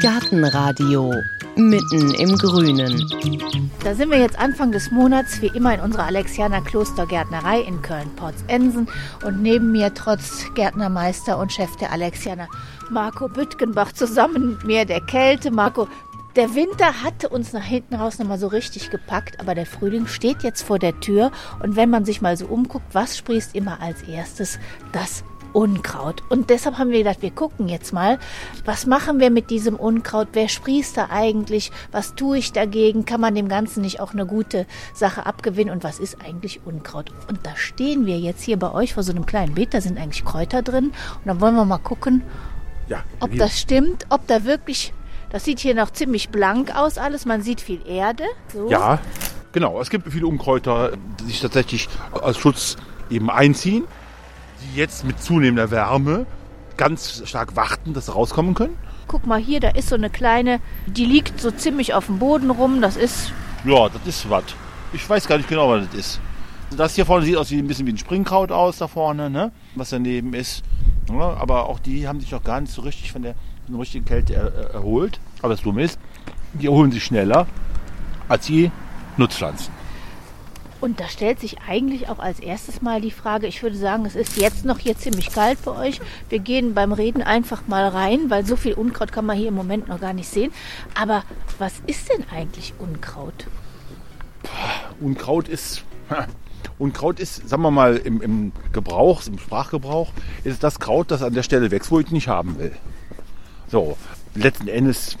Gartenradio mitten im Grünen. Da sind wir jetzt Anfang des Monats wie immer in unserer Alexianer Klostergärtnerei in Köln-Porzensen und neben mir trotz Gärtnermeister und Chef der Alexianer Marco Büttgenbach zusammen mit mir der Kälte. Marco, der Winter hatte uns nach hinten raus nochmal so richtig gepackt, aber der Frühling steht jetzt vor der Tür und wenn man sich mal so umguckt, was sprießt immer als erstes? Das Unkraut. Und deshalb haben wir gedacht, wir gucken jetzt mal, was machen wir mit diesem Unkraut? Wer sprießt da eigentlich? Was tue ich dagegen? Kann man dem Ganzen nicht auch eine gute Sache abgewinnen? Und was ist eigentlich Unkraut? Und da stehen wir jetzt hier bei euch vor so einem kleinen Beet, da sind eigentlich Kräuter drin. Und dann wollen wir mal gucken, Ja, ob das stimmt, ob da wirklich, das sieht hier noch ziemlich blank aus alles, man sieht viel Erde. So. Ja, genau. Es gibt viele Unkräuter, die sich tatsächlich als Schutz eben einziehen, die jetzt mit zunehmender Wärme ganz stark warten, dass sie rauskommen können. Guck mal hier, da ist so eine kleine, die liegt so ziemlich auf dem Boden rum, das ist Ja, das ist was. Ich weiß gar nicht genau, was das ist. Das hier vorne sieht aus wie ein bisschen wie ein Springkraut aus, da vorne, ne? was daneben ist. Ja, aber auch die haben sich noch gar nicht so richtig von der, von der richtigen Kälte er, er, erholt. Aber das Dumme ist, die erholen sich schneller als die Nutzpflanzen. Und da stellt sich eigentlich auch als erstes mal die Frage, ich würde sagen, es ist jetzt noch hier ziemlich kalt bei euch. Wir gehen beim Reden einfach mal rein, weil so viel Unkraut kann man hier im Moment noch gar nicht sehen. Aber was ist denn eigentlich Unkraut? Unkraut ist. Unkraut ist, sagen wir mal, im, im Gebrauch, im Sprachgebrauch, ist das Kraut, das an der Stelle wächst, wo ich nicht haben will. So, letzten Endes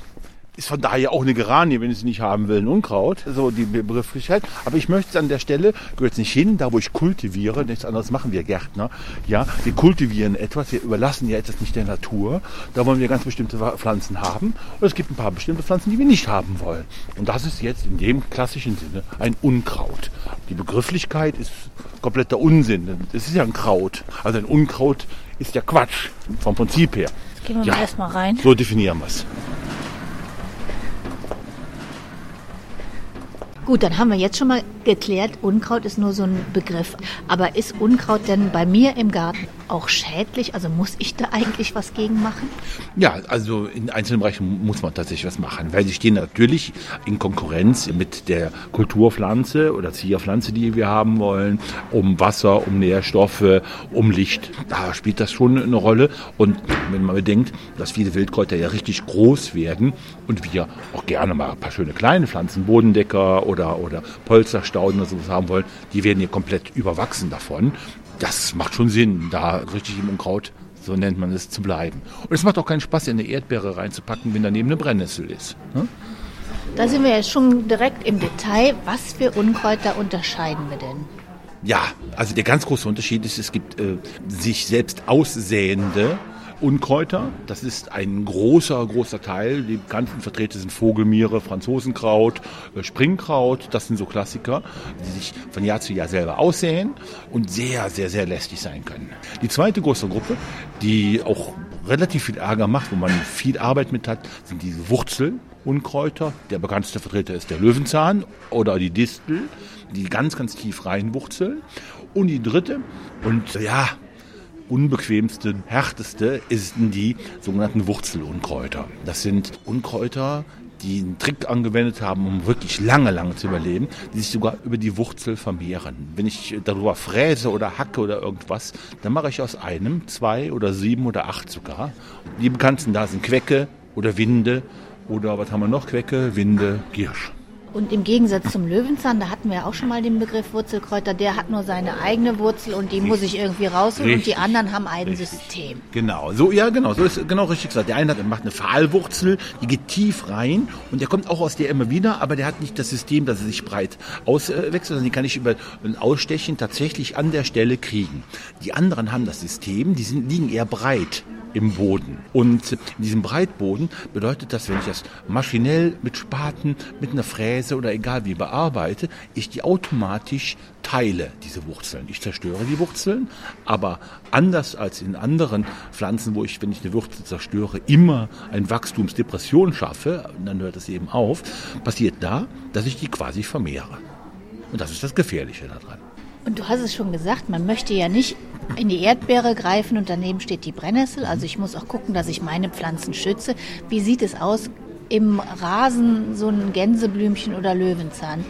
ist von daher auch eine Geranie, wenn ich es nicht haben will, ein Unkraut, so die Begrifflichkeit. Aber ich möchte es an der Stelle, gehört es nicht hin, da wo ich kultiviere, nichts anderes machen wir Gärtner, ja, wir kultivieren etwas, wir überlassen ja etwas nicht der Natur, da wollen wir ganz bestimmte Pflanzen haben und es gibt ein paar bestimmte Pflanzen, die wir nicht haben wollen. Und das ist jetzt in dem klassischen Sinne ein Unkraut. Die Begrifflichkeit ist kompletter Unsinn, es ist ja ein Kraut. Also ein Unkraut ist ja Quatsch, vom Prinzip her. Jetzt gehen wir Ja. mal erstmal rein. So definieren wir es. Gut, dann haben wir jetzt schon mal geklärt, Unkraut ist nur so ein Begriff. Aber ist Unkraut denn bei mir im Garten auch schädlich? Also muss ich da eigentlich was gegen machen? Ja, also in einzelnen Bereichen muss man tatsächlich was machen, weil sie stehen natürlich in Konkurrenz mit der Kulturpflanze oder Zierpflanze, die wir haben wollen, um Wasser, um Nährstoffe, um Licht. Da spielt das schon eine Rolle. Und wenn man bedenkt, dass viele Wildkräuter ja richtig groß werden und wir auch gerne mal ein paar schöne kleine Pflanzen, Bodendecker oder, oder Polsterstauden oder sowas haben wollen, die werden hier komplett überwachsen davon. Das macht schon Sinn, da richtig im Unkraut so nennt man es, zu bleiben. Und es macht auch keinen Spaß, in eine Erdbeere reinzupacken, wenn daneben eine Brennnessel ist. Ne? Da sind wir jetzt schon direkt im Detail. Was für Unkräuter unterscheiden wir denn? Ja, also der ganz große Unterschied ist, es gibt äh, sich selbst aussähende Unkräuter. Das ist ein großer, großer Teil. Die bekannten Vertreter sind Vogelmiere, Franzosenkraut, äh, Springkraut. Das sind so Klassiker, die sich von Jahr zu Jahr selber aussäen und sehr, sehr, sehr lästig sein können. Die zweite große Gruppe, die auch relativ viel Ärger macht, wo man viel Arbeit mit hat, sind diese Wurzelunkräuter. Der bekannteste Vertreter ist der Löwenzahn oder die Distel, die ganz, ganz tief reinwurzeln. Und die dritte, und ja, unbequemste, härteste sind die sogenannten Wurzelunkräuter. Das sind Unkräuter, die einen Trick angewendet haben, um wirklich lange, lange zu überleben, die sich sogar über die Wurzel vermehren. Wenn ich darüber fräse oder hacke oder irgendwas, dann mache ich aus einem zwei oder sieben oder acht sogar. Die bekannten da sind Quecke oder Winde oder was haben wir noch? Quecke, Winde, Giersch. Und im Gegensatz zum Löwenzahn, da hatten wir ja auch schon mal den Begriff Wurzelkräuter, der hat nur seine eigene Wurzel und die muss ich irgendwie rausholen Richtig. und die anderen haben ein Richtig. System. Genau, so, ja, genau, so ist genau richtig gesagt. Der eine hat, macht eine Pfahlwurzel, die geht tief rein und der kommt auch aus der immer wieder, aber der hat nicht das System, dass er sich breit auswechselt, sondern die kann ich über ein Ausstechen tatsächlich an der Stelle kriegen. Die anderen haben das System, die sind, liegen eher breit im Boden. Und in diesem Breitboden bedeutet das, wenn ich das maschinell mit Spaten, mit einer Fräse oder egal wie bearbeite, ich die automatisch teile, diese Wurzeln. Ich zerstöre die Wurzeln, aber anders als in anderen Pflanzen, wo ich, wenn ich eine Wurzel zerstöre, immer ein Wachstumsdepression schaffe, dann hört es eben auf, passiert da, dass ich die quasi vermehre. Und das ist das Gefährliche daran. Und du hast es schon gesagt, man möchte ja nicht in die Erdbeere greifen und daneben steht die Brennnessel. Also ich muss auch gucken, dass ich meine Pflanzen schütze. Wie sieht es aus im Rasen, so ein Gänseblümchen oder Löwenzahn?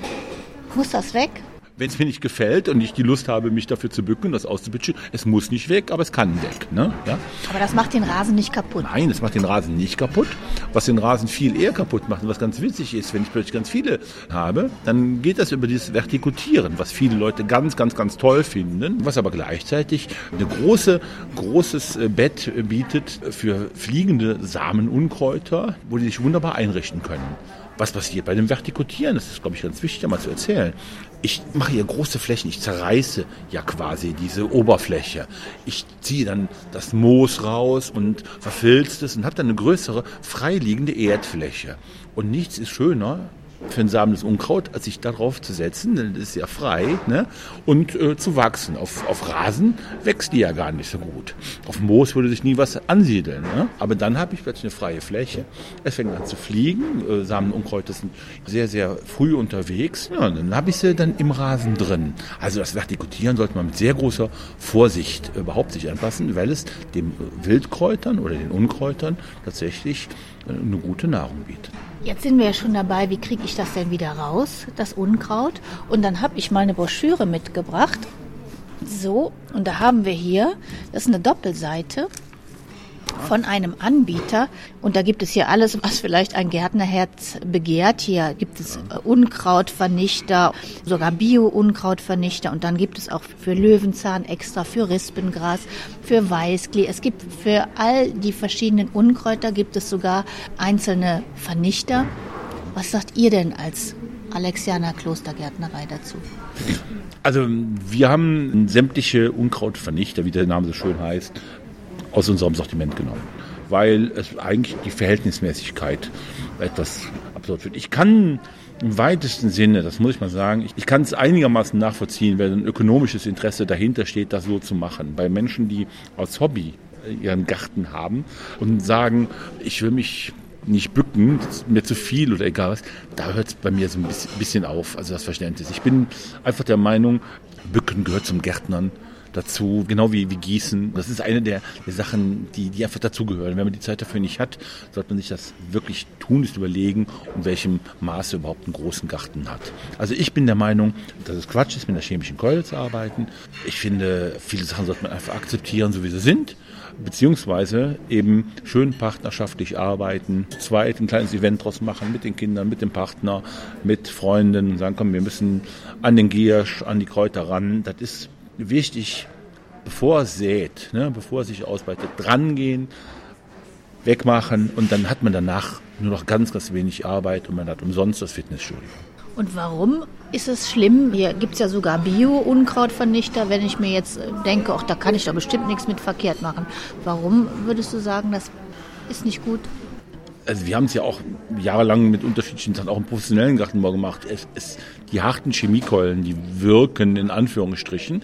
Muss das weg? Wenn es mir nicht gefällt und ich die Lust habe, mich dafür zu bücken, das auszubitschen, es muss nicht weg, aber es kann weg. Ne? Ja? Aber das macht den Rasen nicht kaputt. Nein, das macht den Rasen nicht kaputt. Was den Rasen viel eher kaputt macht und was ganz witzig ist, wenn ich plötzlich ganz viele habe, dann geht das über dieses Vertikutieren, was viele Leute ganz, ganz, ganz toll finden, was aber gleichzeitig ein große, großes äh, Bett bietet für fliegende Samenunkräuter, wo die sich wunderbar einrichten können was passiert bei dem Vertikutieren? Das ist, glaube ich, ganz wichtig, einmal zu erzählen. Ich mache hier große Flächen, ich zerreiße ja quasi diese Oberfläche. Ich ziehe dann das Moos raus und verfilzt es und habe dann eine größere freiliegende Erdfläche. Und nichts ist schöner, für ein samendes Unkraut, als sich darauf zu setzen, denn das ist ja frei, ne? und äh, zu wachsen. Auf, auf Rasen wächst die ja gar nicht so gut. Auf Moos würde sich nie was ansiedeln. Ne? Aber dann habe ich plötzlich eine freie Fläche. Es fängt an zu fliegen. Äh, Samenunkräuter sind sehr, sehr früh unterwegs. Ja, dann habe ich sie dann im Rasen drin. Also das Vertikutieren sollte man mit sehr großer Vorsicht überhaupt sich anpassen, weil es den Wildkräutern oder den Unkräutern tatsächlich äh, eine gute Nahrung bietet. Jetzt sind wir ja schon dabei, wie kriege ich das denn wieder raus, das Unkraut? Und dann habe ich mal eine Broschüre mitgebracht. So, und da haben wir hier, das ist eine Doppelseite von einem Anbieter. Und da gibt es hier alles, was vielleicht ein Gärtnerherz begehrt. Hier gibt es äh, Unkrautvernichter, sogar Bio-Unkrautvernichter. Und dann gibt es auch für Löwenzahn extra, für Rispengras, für Weißklee. Es gibt für all die verschiedenen Unkräuter gibt es sogar einzelne Vernichter. Was sagt ihr denn als Alexianer Klostergärtnerei dazu? Also wir haben sämtliche Unkrautvernichter, wie der Name so schön heißt, aus unserem Sortiment genommen, weil es eigentlich die Verhältnismäßigkeit etwas absurd wird. Ich kann im weitesten Sinne, das muss ich mal sagen, ich, ich kann es einigermaßen nachvollziehen, wenn ein ökonomisches Interesse dahinter steht, das so zu machen. Bei Menschen, die aus Hobby ihren Garten haben und sagen, ich will mich nicht bücken, mir zu viel oder egal was, da hört es bei mir so ein bisschen auf, also das Verständnis. Ich bin einfach der Meinung, Bücken gehört zum Gärtnern dazu, genau wie, wie Gießen. Das ist eine der, der Sachen, die, die einfach dazugehören. Wenn man die Zeit dafür nicht hat, sollte man sich das wirklich tunlichst überlegen, in welchem Maße überhaupt einen großen Garten hat. Also ich bin der Meinung, dass es Quatsch ist, mit einer chemischen Keule zu arbeiten. Ich finde, viele Sachen sollte man einfach akzeptieren, so wie sie sind beziehungsweise eben schön partnerschaftlich arbeiten, zweit ein kleines Event draus machen mit den Kindern, mit dem Partner, mit Freunden und sagen, komm, wir müssen an den Giersch, an die Kräuter ran. Das ist wichtig, bevor er sät, ne, bevor er sich ausbreitet, drangehen, wegmachen und dann hat man danach nur noch ganz, ganz wenig Arbeit und man hat umsonst das Fitnessstudio. Und warum ist es schlimm? Hier gibt es ja sogar Bio-Unkrautvernichter. Wenn ich mir jetzt denke, ach, da kann ich doch bestimmt nichts mit verkehrt machen. Warum würdest du sagen, das ist nicht gut? Also wir haben es ja auch jahrelang mit unterschiedlichen Sachen auch im professionellen Gartenbau gemacht. Es, es, die harten Chemiekeulen, die wirken in Anführungsstrichen,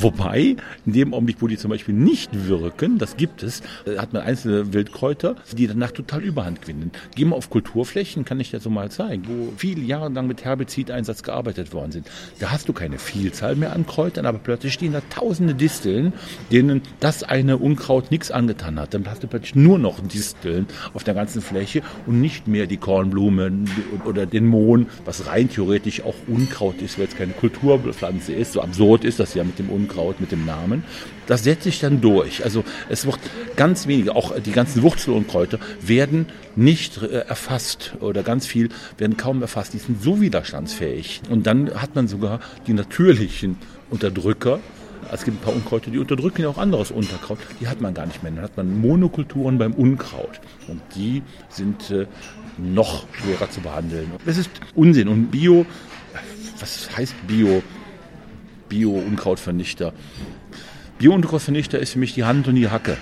Wobei, in dem Augenblick, wo die zum Beispiel nicht wirken, das gibt es, äh, hat man einzelne Wildkräuter, die danach total Überhand gewinnen. Gehen wir auf Kulturflächen, kann ich dir so mal zeigen, wo viele Jahre lang mit Herbizideinsatz gearbeitet worden sind. Da hast du keine Vielzahl mehr an Kräutern, aber plötzlich stehen da tausende Disteln, denen das eine Unkraut nichts angetan hat. Dann hast du plötzlich nur noch Disteln auf der ganzen Fläche und nicht mehr die Kornblumen oder den Mohn, was rein theoretisch auch Unkraut ist, weil es keine Kulturpflanze ist. So absurd ist das ja mit dem Unkraut. Unkraut mit dem Namen. Das setzt sich dann durch. Also es wird ganz wenige, auch die ganzen Wurzelunkräuter werden nicht äh, erfasst oder ganz viel werden kaum erfasst. Die sind so widerstandsfähig. Und dann hat man sogar die natürlichen Unterdrücker, es gibt ein paar Unkräuter, die unterdrücken ja auch anderes Unterkraut. Die hat man gar nicht mehr. Dann hat man Monokulturen beim Unkraut. Und die sind äh, noch schwerer zu behandeln. Das ist Unsinn. Und Bio, was heißt Bio? Bio-Unkrautvernichter. Bio-Unkrautvernichter ist für mich die Hand und die Hacke.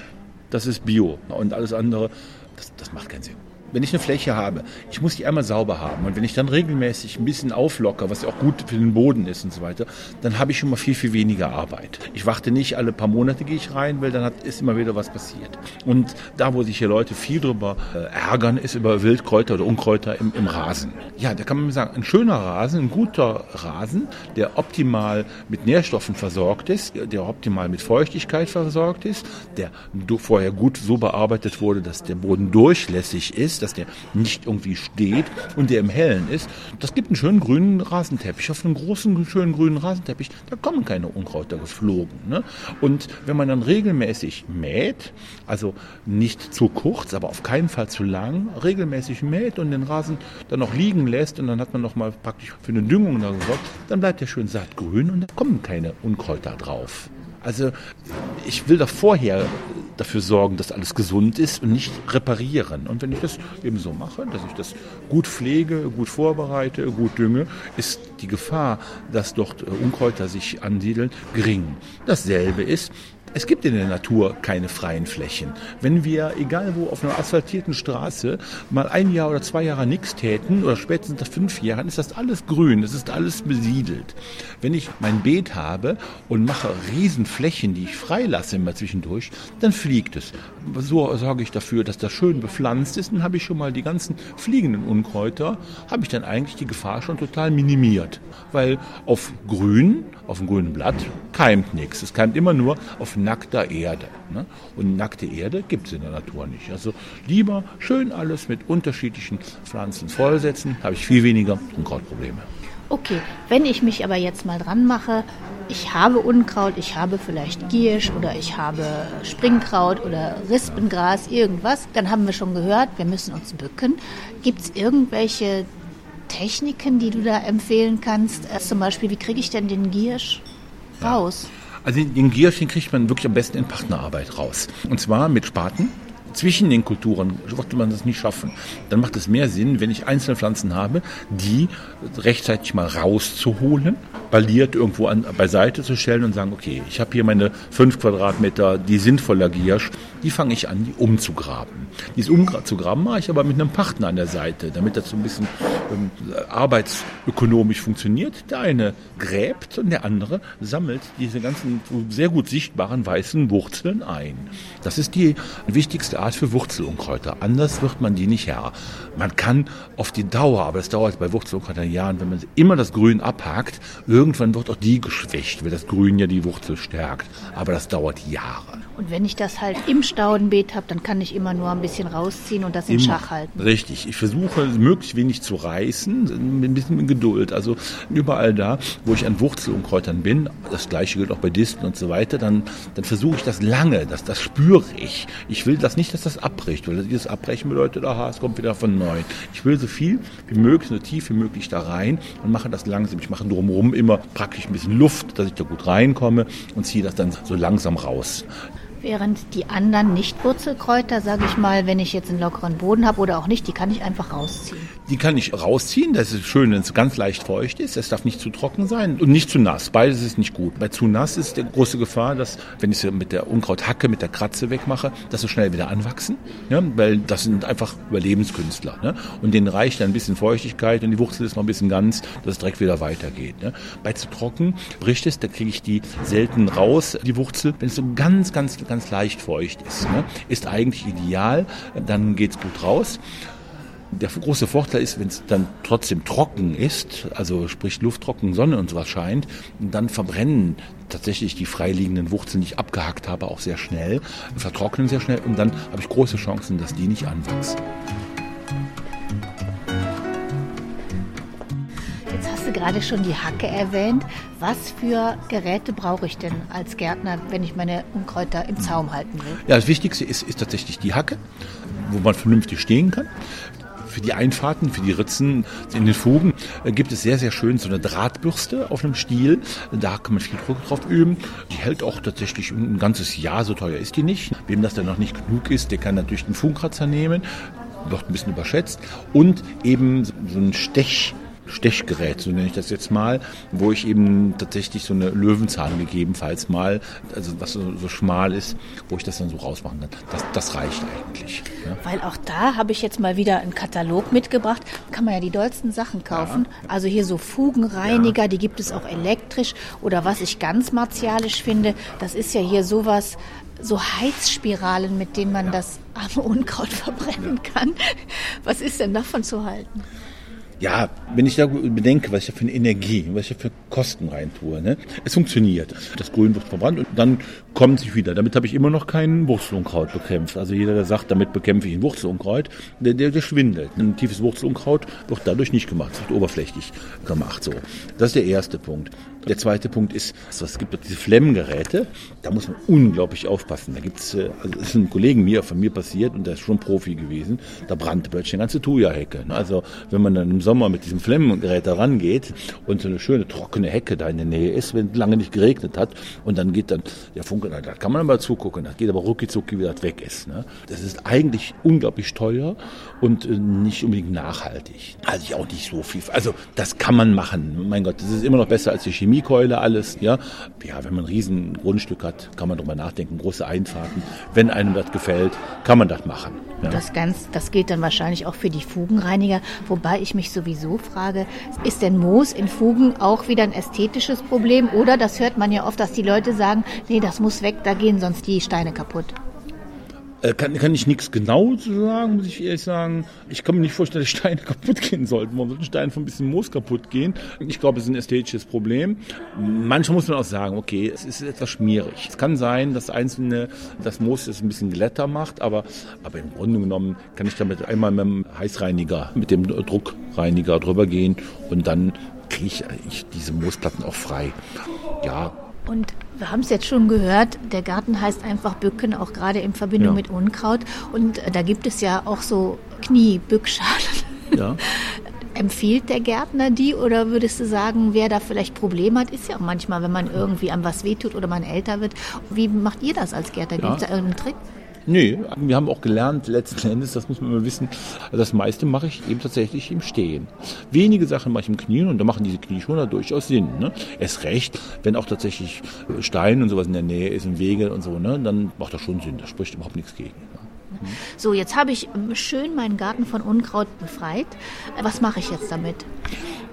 Das ist Bio. Und alles andere, das, das macht keinen Sinn. Wenn ich eine Fläche habe, ich muss die einmal sauber haben. Und wenn ich dann regelmäßig ein bisschen auflocker, was ja auch gut für den Boden ist und so weiter, dann habe ich schon mal viel, viel weniger Arbeit. Ich warte nicht, alle paar Monate gehe ich rein, weil dann hat, ist immer wieder was passiert. Und da, wo sich hier Leute viel drüber äh, ärgern, ist über Wildkräuter oder Unkräuter im, im Rasen. Ja, da kann man sagen, ein schöner Rasen, ein guter Rasen, der optimal mit Nährstoffen versorgt ist, der optimal mit Feuchtigkeit versorgt ist, der vorher gut so bearbeitet wurde, dass der Boden durchlässig ist, dass der nicht irgendwie steht und der im Hellen ist. Das gibt einen schönen grünen Rasenteppich. Auf einem großen, schönen grünen Rasenteppich, da kommen keine Unkräuter geflogen. Ne? Und wenn man dann regelmäßig mäht, also nicht zu kurz, aber auf keinen Fall zu lang, regelmäßig mäht und den Rasen dann noch liegen lässt und dann hat man noch mal praktisch für eine Düngung da gesorgt, dann bleibt der schön sattgrün und da kommen keine Unkräuter drauf. Also ich will doch vorher dafür sorgen, dass alles gesund ist und nicht reparieren. Und wenn ich das eben so mache, dass ich das gut pflege, gut vorbereite, gut dünge, ist die Gefahr, dass dort Unkräuter sich ansiedeln, gering. Dasselbe ist, es gibt in der Natur keine freien Flächen. Wenn wir, egal wo, auf einer asphaltierten Straße mal ein Jahr oder zwei Jahre nichts täten oder spätestens nach fünf Jahren, ist das alles grün, es ist alles besiedelt. Wenn ich mein Beet habe und mache Riesenflächen, die ich freilasse immer zwischendurch, dann fliegt es. So sorge ich dafür, dass das schön bepflanzt ist, dann habe ich schon mal die ganzen fliegenden Unkräuter, habe ich dann eigentlich die Gefahr schon total minimiert. Weil auf grün, auf dem grünen Blatt, keimt nichts. Es keimt immer nur auf nackter Erde. Ne? Und nackte Erde gibt es in der Natur nicht. Also lieber schön alles mit unterschiedlichen Pflanzen vollsetzen, habe ich viel weniger Unkrautprobleme. Okay, wenn ich mich aber jetzt mal dran mache, ich habe Unkraut, ich habe vielleicht Giersch oder ich habe Springkraut oder Rispengras, irgendwas, dann haben wir schon gehört, wir müssen uns bücken. Gibt es irgendwelche Techniken, die du da empfehlen kannst? Äh, zum Beispiel, wie kriege ich denn den Giersch raus? Ja. Also den Giersch, den kriegt man wirklich am besten in Partnerarbeit raus. Und zwar mit Spaten. Zwischen den Kulturen wird man das nicht schaffen. Dann macht es mehr Sinn, wenn ich einzelne Pflanzen habe, die rechtzeitig mal rauszuholen, balliert irgendwo an, beiseite zu stellen und sagen, okay, ich habe hier meine fünf Quadratmeter, die sind voller Giersch, die fange ich an, die umzugraben. Dieses umzugraben mache ich aber mit einem Partner an der Seite, damit das so ein bisschen ähm, arbeitsökonomisch funktioniert. Der eine gräbt und der andere sammelt diese ganzen sehr gut sichtbaren weißen Wurzeln ein. Das ist die wichtigste Art für Wurzelunkräuter. Anders wird man die nicht her. Man kann auf die Dauer, aber das dauert bei Wurzelunkräutern Jahren, wenn man immer das Grün abhakt, irgendwann wird auch die geschwächt, weil das Grün ja die Wurzel stärkt. Aber das dauert Jahre. Und wenn ich das halt im Staudenbeet habe, dann kann ich immer nur ein bisschen rausziehen und das in Schach halten. Richtig. Ich versuche möglichst wenig zu reißen, ein bisschen mit Geduld. Also überall da, wo ich an Wurzelunkräutern bin, das gleiche gilt auch bei Disteln und so weiter, dann, dann versuche ich das lange, das, das spüre ich. Ich will das nicht, dass das abbricht, weil dieses Abbrechen bedeutet, aha, es kommt wieder von neu. Ich will so viel wie möglich, so tief wie möglich da rein und mache das langsam. Ich mache drumherum immer praktisch ein bisschen Luft, dass ich da gut reinkomme und ziehe das dann so langsam raus. Während die anderen Nicht-Wurzelkräuter, sage ich mal, wenn ich jetzt einen lockeren Boden habe oder auch nicht, die kann ich einfach rausziehen. Die kann ich rausziehen. Das ist schön, wenn es ganz leicht feucht ist. Es darf nicht zu trocken sein und nicht zu nass. Beides ist nicht gut. Bei zu nass ist die große Gefahr, dass, wenn ich es mit der Unkrauthacke, mit der Kratze wegmache, dass sie schnell wieder anwachsen. Ja, weil das sind einfach Überlebenskünstler. Ne? Und denen reicht dann ein bisschen Feuchtigkeit und die Wurzel ist noch ein bisschen ganz, dass es direkt wieder weitergeht. Ne? Bei zu trocken bricht es, da kriege ich die selten raus, die Wurzel. Wenn es so ganz, ganz, ganz leicht feucht ist, ne? ist eigentlich ideal. Dann geht es gut raus. Der große Vorteil ist, wenn es dann trotzdem trocken ist, also sprich lufttrocken, Sonne und sowas scheint, dann verbrennen tatsächlich die freiliegenden Wurzeln, die ich abgehackt habe, auch sehr schnell, vertrocknen sehr schnell und dann habe ich große Chancen, dass die nicht anwachsen. Gerade schon die Hacke erwähnt. Was für Geräte brauche ich denn als Gärtner, wenn ich meine Unkräuter im Zaum halten will? Ja, das Wichtigste ist, ist tatsächlich die Hacke, wo man vernünftig stehen kann für die Einfahrten, für die Ritzen in den Fugen äh, gibt es sehr, sehr schön so eine Drahtbürste auf einem Stiel. Da kann man viel Druck drauf üben. Die hält auch tatsächlich ein ganzes Jahr, so teuer ist die nicht. Wem das dann noch nicht genug ist, der kann natürlich den Fugenkratzer nehmen. Wird ein bisschen überschätzt. Und eben so ein Stech Stechgerät, so nenne ich das jetzt mal, wo ich eben tatsächlich so eine Löwenzahn gegebenenfalls mal, also was so, so schmal ist, wo ich das dann so rausmachen kann. Das, das reicht eigentlich. Ja. Weil auch da habe ich jetzt mal wieder einen Katalog mitgebracht. Kann man ja die dollsten Sachen kaufen. Ja. Also hier so Fugenreiniger, ja. die gibt es auch elektrisch. Oder was ich ganz martialisch finde, das ist ja hier sowas, so Heizspiralen, mit denen man das arme Unkraut verbrennen kann. Was ist denn davon zu halten? Ja, wenn ich da bedenke, was ich da für eine Energie, was ich da für Kosten reintue, ne? es funktioniert. Das Grün wird verbrannt und dann kommt sich wieder. Damit habe ich immer noch kein Wurzelunkraut bekämpft. Also jeder, der sagt, damit bekämpfe ich ein Wurzelunkraut, der, der, der schwindelt. Ein tiefes Wurzelunkraut wird dadurch nicht gemacht, es wird oberflächlich gemacht. So, Das ist der erste Punkt. Der zweite Punkt ist, also es gibt diese Flemmgeräte, da muss man unglaublich aufpassen. Da gibt es, äh, also ist ein Kollegen mir, von mir passiert und der ist schon Profi gewesen, da brannte plötzlich eine ganze Thuja-Hecke. Also wenn man dann Sommer mit diesem Flemmgerät da rangeht und so eine schöne trockene Hecke da in der Nähe ist, wenn es lange nicht geregnet hat und dann geht dann der Funke, da kann man mal zugucken, das geht aber rucki zucki, wie das weg ist. Ne? Das ist eigentlich unglaublich teuer und äh, nicht unbedingt nachhaltig. Also ich auch nicht so viel. Also das kann man machen. Mein Gott, das ist immer noch besser als die Chemie Chemiekeule alles. Ja, ja wenn man ein riesen Grundstück hat, kann man darüber nachdenken, große Einfahrten. Wenn einem das gefällt, kann man das machen. Ja. Das, ganz, das gilt dann wahrscheinlich auch für die Fugenreiniger, wobei ich mich sowieso frage, ist denn Moos in Fugen auch wieder ein ästhetisches Problem? Oder, das hört man ja oft, dass die Leute sagen, nee, das muss weg, da gehen sonst die Steine kaputt. Äh, kann, kann ich nichts genau zu sagen, muss ich ehrlich sagen. Ich kann mir nicht vorstellen, dass Steine kaputt gehen sollten. Warum sollten Steine von ein bisschen Moos kaputt gehen? Ich glaube, es ist ein ästhetisches Problem. Manchmal muss man auch sagen, okay, es ist etwas schmierig. Es kann sein, dass einzelne, das Moos es ein bisschen glatter macht, aber, aber im Grunde genommen kann ich damit einmal mit dem Heißreiniger, mit dem Druckreiniger drüber gehen und dann kriege ich diese Moosplatten auch frei. Ja, und wir haben es jetzt schon gehört, der Garten heißt einfach Bücken, auch gerade in Verbindung ja. mit Unkraut. Und äh, da gibt es ja auch so Kniebückschalen. Ja. Empfiehlt der Gärtner die oder würdest du sagen, wer da vielleicht Probleme hat, ist ja auch manchmal, wenn man irgendwie an was wehtut oder man älter wird. Wie macht ihr das als Gärtner? Gibt es da irgendeinen Trick? Nee, wir haben auch gelernt, letzten Endes, das muss man immer wissen, das meiste mache ich eben tatsächlich im Stehen. Wenige Sachen mache ich im Knien und da machen diese Knieschoner durchaus Sinn. Ne? Erst recht, wenn auch tatsächlich Stein und sowas in der Nähe ist und Wege und so, ne? dann macht das schon Sinn, da spricht überhaupt nichts gegen. Ne? So, jetzt habe ich schön meinen Garten von Unkraut befreit. Was mache ich jetzt damit?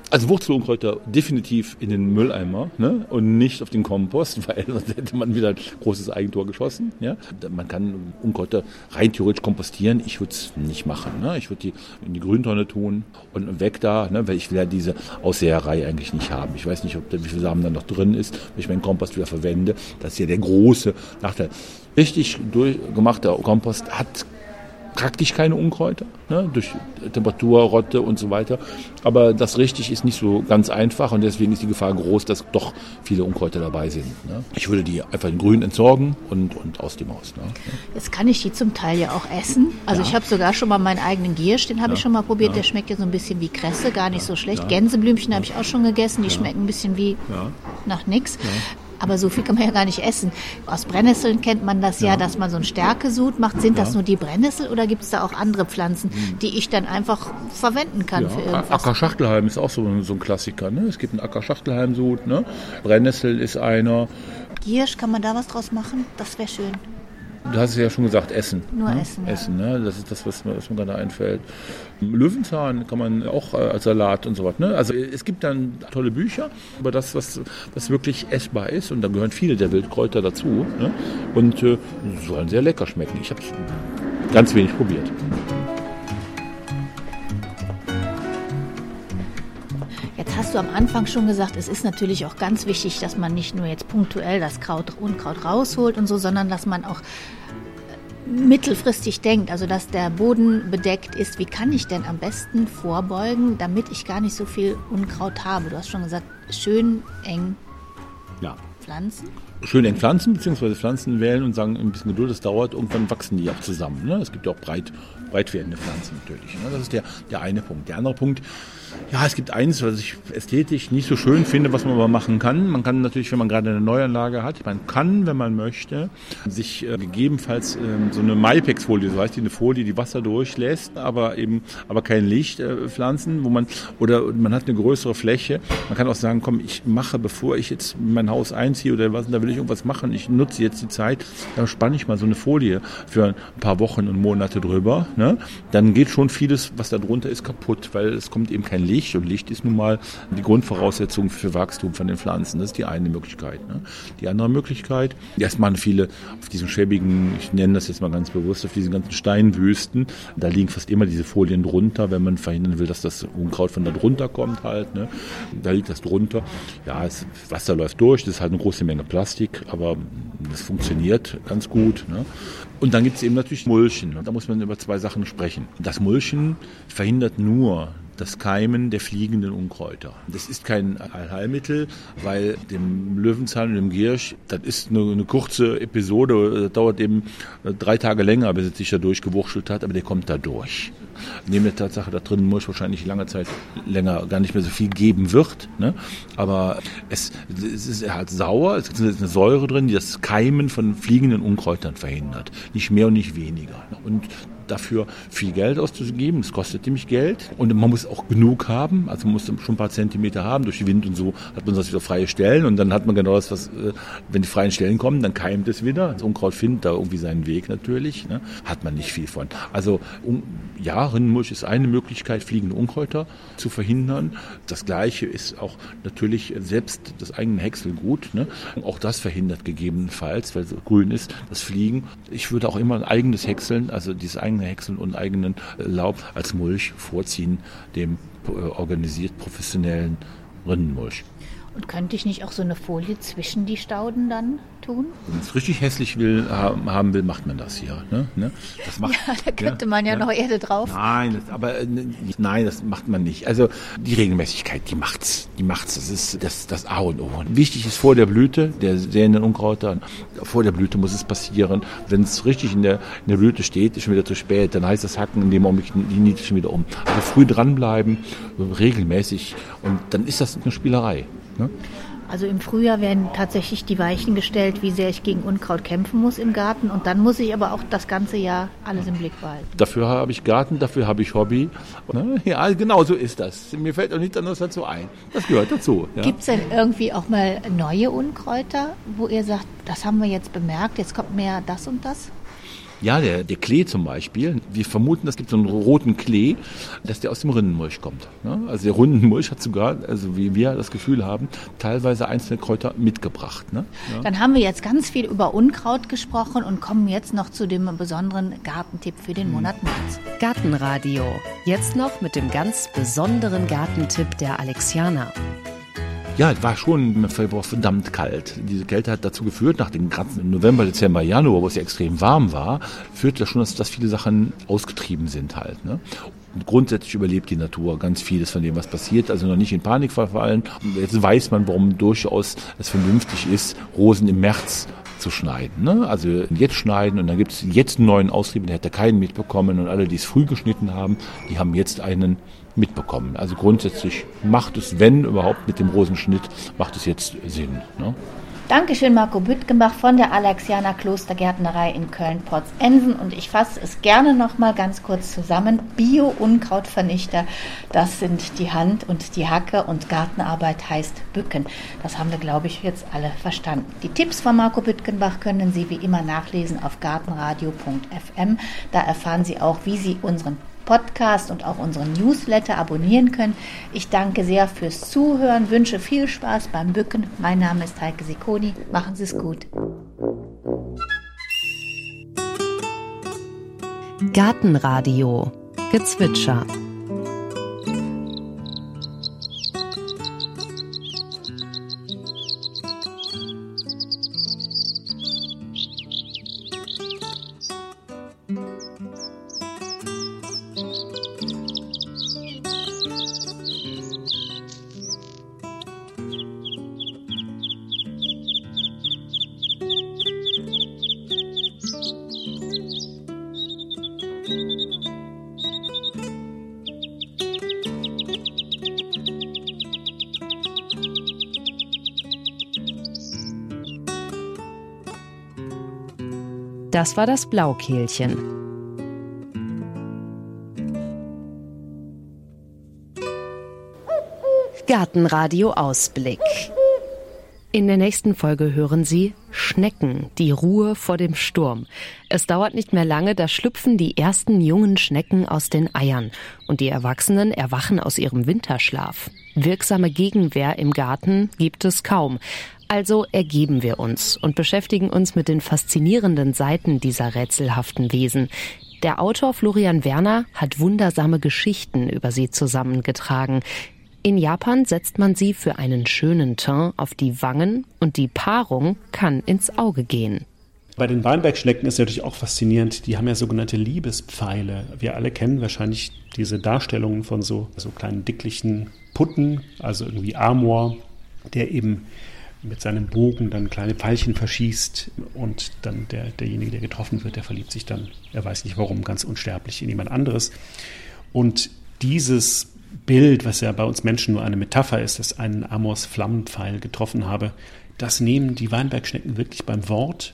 Also Wurzelunkräuter definitiv in den Mülleimer ne? und nicht auf den Kompost, weil sonst hätte man wieder ein großes Eigentor geschossen. Ja? Man kann Unkräuter rein theoretisch kompostieren. Ich würde es nicht machen. Ne? Ich würde die in die Grüntonne tun und weg da, ne? weil ich will ja diese Aussäerei eigentlich nicht haben. Ich weiß nicht, ob da, wie viel Samen da noch drin ist, wenn ich meinen Kompost wieder verwende. Das ist ja der große Nachteil. Richtig durchgemachter Kompost hat praktisch keine Unkräuter, ne, durch Temperatur, Rotte und so weiter. Aber das richtig ist nicht so ganz einfach und deswegen ist die Gefahr groß, dass doch viele Unkräuter dabei sind. Ne. Ich würde die einfach in Grün entsorgen und, und aus dem Haus. Ne. Jetzt kann ich die zum Teil ja auch essen. Also ja. ich habe sogar schon mal meinen eigenen Giersch, den habe ja. ich schon mal probiert. Ja. Der schmeckt ja so ein bisschen wie Kresse, gar nicht so schlecht. Gänseblümchen habe ich auch schon gegessen, die schmecken ein bisschen wie nach nichts. Aber so viel kann man ja gar nicht essen. Aus Brennnesseln kennt man das ja, ja dass man so ein Stärkesud macht. Sind ja. das nur die Brennnessel oder gibt es da auch andere Pflanzen, hm. die ich dann einfach verwenden kann ja. für irgendwas? Ackerschachtelhalm ist auch so, so ein Klassiker. Ne? Es gibt einen Ackerschachtelhalmsud. Ne? Brennnessel ist einer. Giersch, kann man da was draus machen? Das wäre schön. Du hast es ja schon gesagt, Essen. Nur ne? Essen. Essen, ne? Das ist das, was mir, was mir gerade einfällt. Löwenzahn kann man auch als Salat und so was. Ne? Also es gibt dann tolle Bücher über das, was, was wirklich essbar ist. Und da gehören viele der Wildkräuter dazu. Ne? Und äh, sollen sehr lecker schmecken. Ich habe ganz wenig probiert. Jetzt hast du am Anfang schon gesagt, es ist natürlich auch ganz wichtig, dass man nicht nur jetzt punktuell das Kraut, Unkraut rausholt und so, sondern dass man auch mittelfristig denkt, also dass der Boden bedeckt ist, wie kann ich denn am besten vorbeugen, damit ich gar nicht so viel Unkraut habe? Du hast schon gesagt, schön eng ja. pflanzen. Schön eng pflanzen, beziehungsweise Pflanzen wählen und sagen, ein bisschen Geduld, das dauert, irgendwann wachsen die auch zusammen. Ne? Es gibt ja auch breit weit werdende Pflanzen natürlich. Ne? Das ist der, der eine Punkt. Der andere Punkt, ja, es gibt eins, was ich ästhetisch nicht so schön finde, was man aber machen kann. Man kann natürlich, wenn man gerade eine Neuanlage hat, man kann, wenn man möchte, sich äh, gegebenenfalls äh, so eine Mypex-Folie, so heißt die, eine Folie, die Wasser durchlässt, aber eben, aber kein Licht äh, pflanzen, wo man, oder man hat eine größere Fläche. Man kann auch sagen, komm, ich mache, bevor ich jetzt mein Haus einziehe oder was, da will ich irgendwas machen, ich nutze jetzt die Zeit, dann spanne ich mal so eine Folie für ein paar Wochen und Monate drüber. Ne? Dann geht schon vieles, was da drunter ist, kaputt, weil es kommt eben kein Licht und Licht ist nun mal die Grundvoraussetzung für Wachstum von den Pflanzen. Das ist die eine Möglichkeit. Ne? Die andere Möglichkeit, erst machen viele auf diesen schäbigen, ich nenne das jetzt mal ganz bewusst, auf diesen ganzen Steinwüsten, da liegen fast immer diese Folien drunter, wenn man verhindern will, dass das Unkraut von da drunter kommt halt. Ne? Da liegt das drunter. Ja, das Wasser läuft durch, das ist halt eine große Menge Plastik, aber das funktioniert ganz gut. Ne? Und dann gibt es eben natürlich Mulchen. Da muss man über zwei Sachen sprechen. Das Mulchen verhindert nur das Keimen der fliegenden Unkräuter. Das ist kein Allheilmittel, weil dem Löwenzahn und dem Giersch, das ist eine, eine, kurze Episode, das dauert eben drei Tage länger, bis es sich da durchgewurschtelt hat, aber der kommt da durch. Neben der Tatsache, da drin muss wahrscheinlich lange Zeit länger gar nicht mehr so viel geben wird, ne? aber es, es ist halt sauer, es ist eine Säure drin, die das Keimen von fliegenden Unkräutern verhindert. Nicht mehr und nicht weniger. Und dafür viel Geld auszugeben. Es kostet nämlich Geld und man muss auch genug haben. Also man muss schon ein paar Zentimeter haben. Durch Wind und so hat man das wieder freie Stellen und dann hat man genau das, was, äh, wenn die freien Stellen kommen, dann keimt es wieder. Das Unkraut findet da irgendwie seinen Weg natürlich. Ne? Hat man nicht viel von. Also um, ja, Rindenmulch ist eine Möglichkeit, fliegende Unkräuter zu verhindern. Das Gleiche ist auch natürlich selbst das eigene Häckselgut. Ne? Auch das verhindert gegebenenfalls, weil es grün ist, das Fliegen. Ich würde auch immer ein eigenes Häckseln, also dieses eigene eigene Häckseln und eigenen äh, Laub als Mulch vorziehen, dem äh, organisiert professionellen Rindenmulch. Und könnte ich nicht auch so eine Folie zwischen die Stauden dann tun? Wenn man es richtig hässlich will, haben will, macht man das hier. Ne? ne? Das macht, ja, da könnte ja, man ja, ja, noch Erde drauf. Nein, das, aber äh, nein, das macht man nicht. Also die Regelmäßigkeit, die macht's. Die macht's. Das ist das, das A und O. Wichtig ist vor der Blüte, der sehenden Unkrauter, vor der Blüte muss es passieren. Wenn es richtig in der, in der Blüte steht, ist schon wieder zu spät. Dann heißt das Hacken in dem Augenblick, die niedrig schon wieder um. Also früh dranbleiben, regelmäßig. Und dann ist das eine Spielerei. Ne? Also im Frühjahr werden tatsächlich die Weichen gestellt, wie sehr ich gegen Unkraut kämpfen muss im Garten. Und dann muss ich aber auch das ganze Jahr alles im Blick behalten. Dafür habe ich Garten, dafür habe ich Hobby. Ne? Ja, genau so ist das. Mir fällt auch nichts anderes dazu ein. Das gehört dazu. Ja? Gibt es denn irgendwie auch mal neue Unkräuter, wo ihr sagt, das haben wir jetzt bemerkt, jetzt kommt mehr das und das? Ja, der, der Klee zum Beispiel. Wir vermuten, es gibt so einen roten Klee, dass der aus dem Rindenmulch kommt. Ne? Also der Rindenmulch hat sogar, also wie wir das Gefühl haben, teilweise einzelne Kräuter mitgebracht. Ne? Ja. Dann haben wir jetzt ganz viel über Unkraut gesprochen und kommen jetzt noch zu dem besonderen Gartentipp für den Monat März. Gartenradio. Jetzt noch mit dem ganz besonderen Gartentipp der Alexianer. Ja, es war schon verdammt kalt. Diese Kälte hat dazu geführt, nach dem ganzen November, Dezember, Januar, wo es ja extrem warm war, führte das schon, dass, dass viele Sachen ausgetrieben sind halt. Ne? Und grundsätzlich überlebt die Natur ganz vieles von dem, was passiert. Also noch nicht in Panik verfallen. Jetzt weiß man, warum durchaus es vernünftig ist, Rosen im März zu schneiden. Ne? Also jetzt schneiden und dann gibt es jetzt einen neuen Austrieb, der hätte keinen mitbekommen und alle, die es früh geschnitten haben, die haben jetzt einen mitbekommen. Also grundsätzlich macht es, wenn überhaupt mit dem Rosenschnitt, macht es jetzt Sinn. Ne? Dankeschön, Marco Büttgenbach von der Alexianer Klostergärtnerei in Köln-Potzensen. Und ich fasse es gerne noch mal ganz kurz zusammen. Bio-Unkrautvernichter, das sind die Hand und die Hacke und Gartenarbeit heißt Bücken. Das haben wir, glaube ich, jetzt alle verstanden. Die Tipps von Marco Büttgenbach können Sie wie immer nachlesen auf gartenradio.fm. Da erfahren Sie auch, wie Sie unseren Podcast und auch unseren Newsletter abonnieren können. Ich danke sehr fürs Zuhören, wünsche viel Spaß beim Bücken. Mein Name ist Heike Sikoni. Machen Sie es gut. Gartenradio Gezwitscher Das war das Blaukehlchen. Gartenradio Ausblick. In der nächsten Folge hören Sie Schnecken, die Ruhe vor dem Sturm. Es dauert nicht mehr lange, da schlüpfen die ersten jungen Schnecken aus den Eiern und die Erwachsenen erwachen aus ihrem Winterschlaf. Wirksame Gegenwehr im Garten gibt es kaum. Also ergeben wir uns und beschäftigen uns mit den faszinierenden Seiten dieser rätselhaften Wesen. Der Autor Florian Werner hat wundersame Geschichten über sie zusammengetragen. In Japan setzt man sie für einen schönen Teint auf die Wangen und die Paarung kann ins Auge gehen. Bei den Weinbergschnecken ist natürlich auch faszinierend, die haben ja sogenannte Liebespfeile. Wir alle kennen wahrscheinlich diese Darstellungen von so, so kleinen dicklichen Putten, also irgendwie Amor, der eben mit seinem Bogen dann kleine Pfeilchen verschießt und dann der, derjenige, der getroffen wird, der verliebt sich dann, er weiß nicht warum, ganz unsterblich in jemand anderes. Und dieses Bild, was ja bei uns Menschen nur eine Metapher ist, dass einen Amors Flammenpfeil getroffen habe, das nehmen die Weinbergschnecken wirklich beim Wort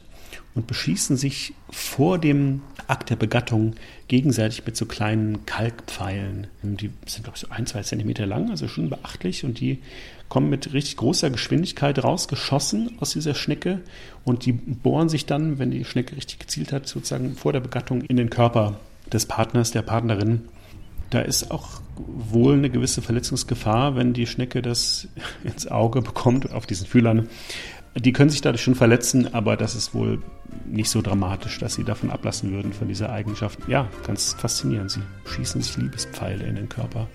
und beschießen sich vor dem Akt der Begattung gegenseitig mit so kleinen Kalkpfeilen. Die sind, glaube ich, so ein, zwei Zentimeter lang, also schon beachtlich. Und die kommen mit richtig großer Geschwindigkeit rausgeschossen aus dieser Schnecke. Und die bohren sich dann, wenn die Schnecke richtig gezielt hat, sozusagen vor der Begattung in den Körper des Partners, der Partnerin. Da ist auch wohl eine gewisse Verletzungsgefahr, wenn die Schnecke das ins Auge bekommt auf diesen Fühlern. Die können sich dadurch schon verletzen, aber das ist wohl nicht so dramatisch, dass sie davon ablassen würden, von dieser Eigenschaft. Ja, ganz faszinierend. Sie schießen sich Liebespfeile in den Körper.